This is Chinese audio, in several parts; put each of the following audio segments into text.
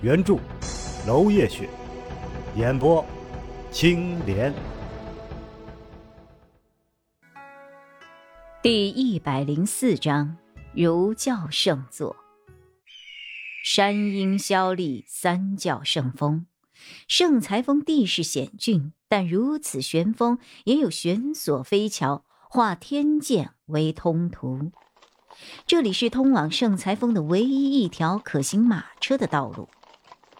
原著娄烨雪，演播青莲。第一百零四章：儒教圣作。山阴萧立，三教圣峰。圣裁峰地势险峻，但如此玄峰也有悬索飞桥，化天堑为通途。这里是通往圣裁峰的唯一一条可行马车的道路。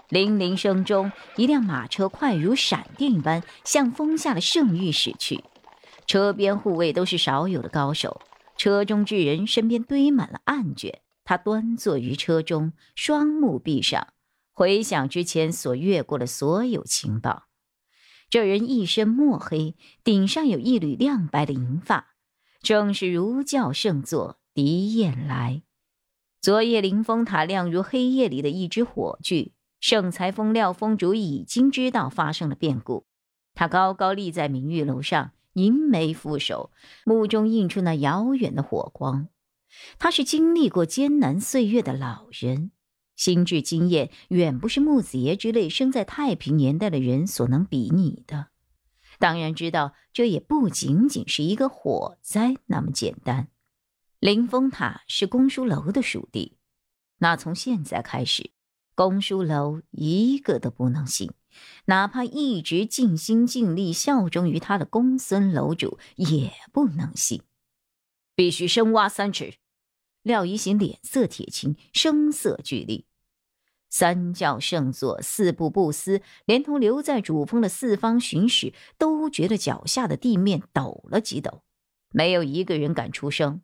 铃铃声中，一辆马车快如闪电一般向峰下的圣域驶去。车边护卫都是少有的高手，车中之人身边堆满了案卷。他端坐于车中，双目闭上。回想之前所阅过的所有情报，这人一身墨黑，顶上有一缕亮白的银发，正是儒教圣座狄燕来。昨夜凌风塔亮如黑夜里的一只火炬，圣裁峰廖峰主已经知道发生了变故。他高高立在明玉楼上，凝眉负手，目中映出那遥远的火光。他是经历过艰难岁月的老人。心智经验远不是木子爷之类生在太平年代的人所能比拟的。当然知道，这也不仅仅是一个火灾那么简单。凌风塔是公输楼的属地，那从现在开始，公书楼一个都不能信，哪怕一直尽心尽力效忠于他的公孙楼主也不能信。必须深挖三尺。廖一行脸色铁青，声色俱厉。三教圣座四部不思，连同留在主峰的四方巡使，都觉得脚下的地面抖了几抖，没有一个人敢出声。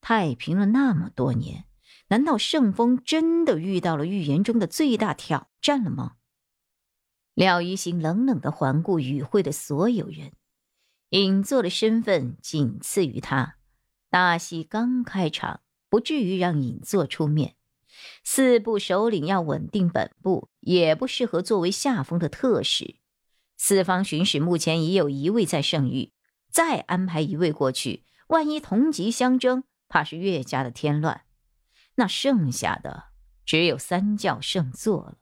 太平了那么多年，难道圣峰真的遇到了预言中的最大挑战了吗？廖一行冷冷的环顾与会的所有人，隐座的身份仅次于他，大戏刚开场，不至于让隐座出面。四部首领要稳定本部，也不适合作为下风的特使。四方巡使目前已有一位在圣域，再安排一位过去，万一同级相争，怕是越加的添乱。那剩下的只有三教圣座了。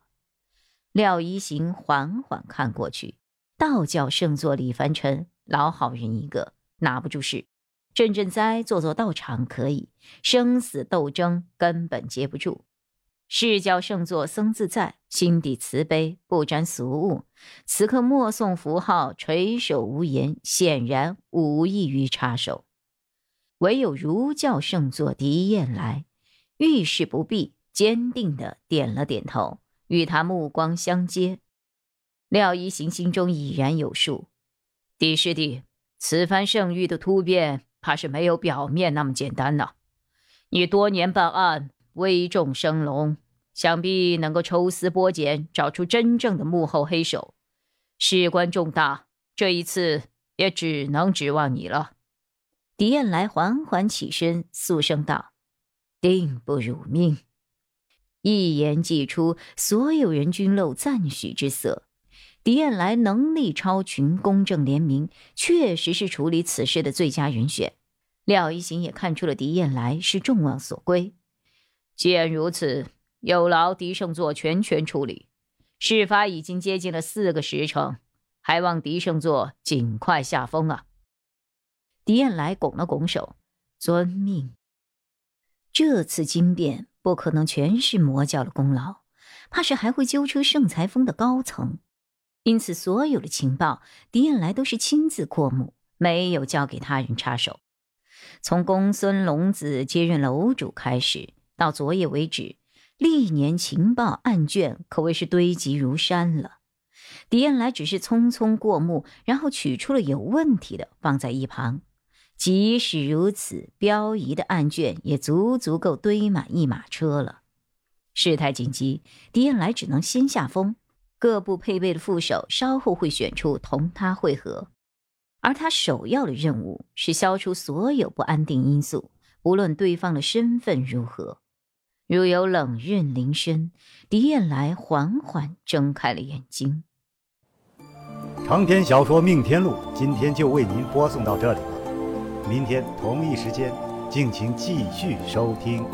廖一行缓缓看过去，道教圣座李凡尘，老好人一个，拿不住事。镇镇灾，做做道场可以，生死斗争根本接不住。释教圣座僧自在，心底慈悲，不沾俗物。此刻默诵符号，垂首无言，显然无异于插手。唯有儒教圣座狄燕来，遇事不避，坚定的点了点头，与他目光相接。廖一行心中已然有数，狄师弟，此番圣域的突变，怕是没有表面那么简单呢。你多年办案。危重生龙，想必能够抽丝剥茧，找出真正的幕后黑手。事关重大，这一次也只能指望你了。狄燕来缓缓起身，肃声道：“定不辱命。”一言既出，所有人均露赞许之色。狄燕来能力超群，公正廉明，确实是处理此事的最佳人选。廖一行也看出了狄燕来是众望所归。既然如此，有劳狄胜座全权处理。事发已经接近了四个时辰，还望狄胜座尽快下风啊！狄燕来拱了拱手，遵命。这次惊变不可能全是魔教的功劳，怕是还会揪出圣裁峰的高层，因此所有的情报，狄燕来都是亲自过目，没有交给他人插手。从公孙龙子接任楼主开始。到昨夜为止，历年情报案卷可谓是堆积如山了。狄燕来只是匆匆过目，然后取出了有问题的放在一旁。即使如此，标疑的案卷也足足够堆满一马车了。事态紧急，狄彦来只能先下风。各部配备的副手稍后会选出同他会合，而他首要的任务是消除所有不安定因素，不论对方的身份如何。如有冷韵临身，狄彦来缓缓睁开了眼睛。长篇小说《命天录》今天就为您播送到这里，明天同一时间，敬请继续收听。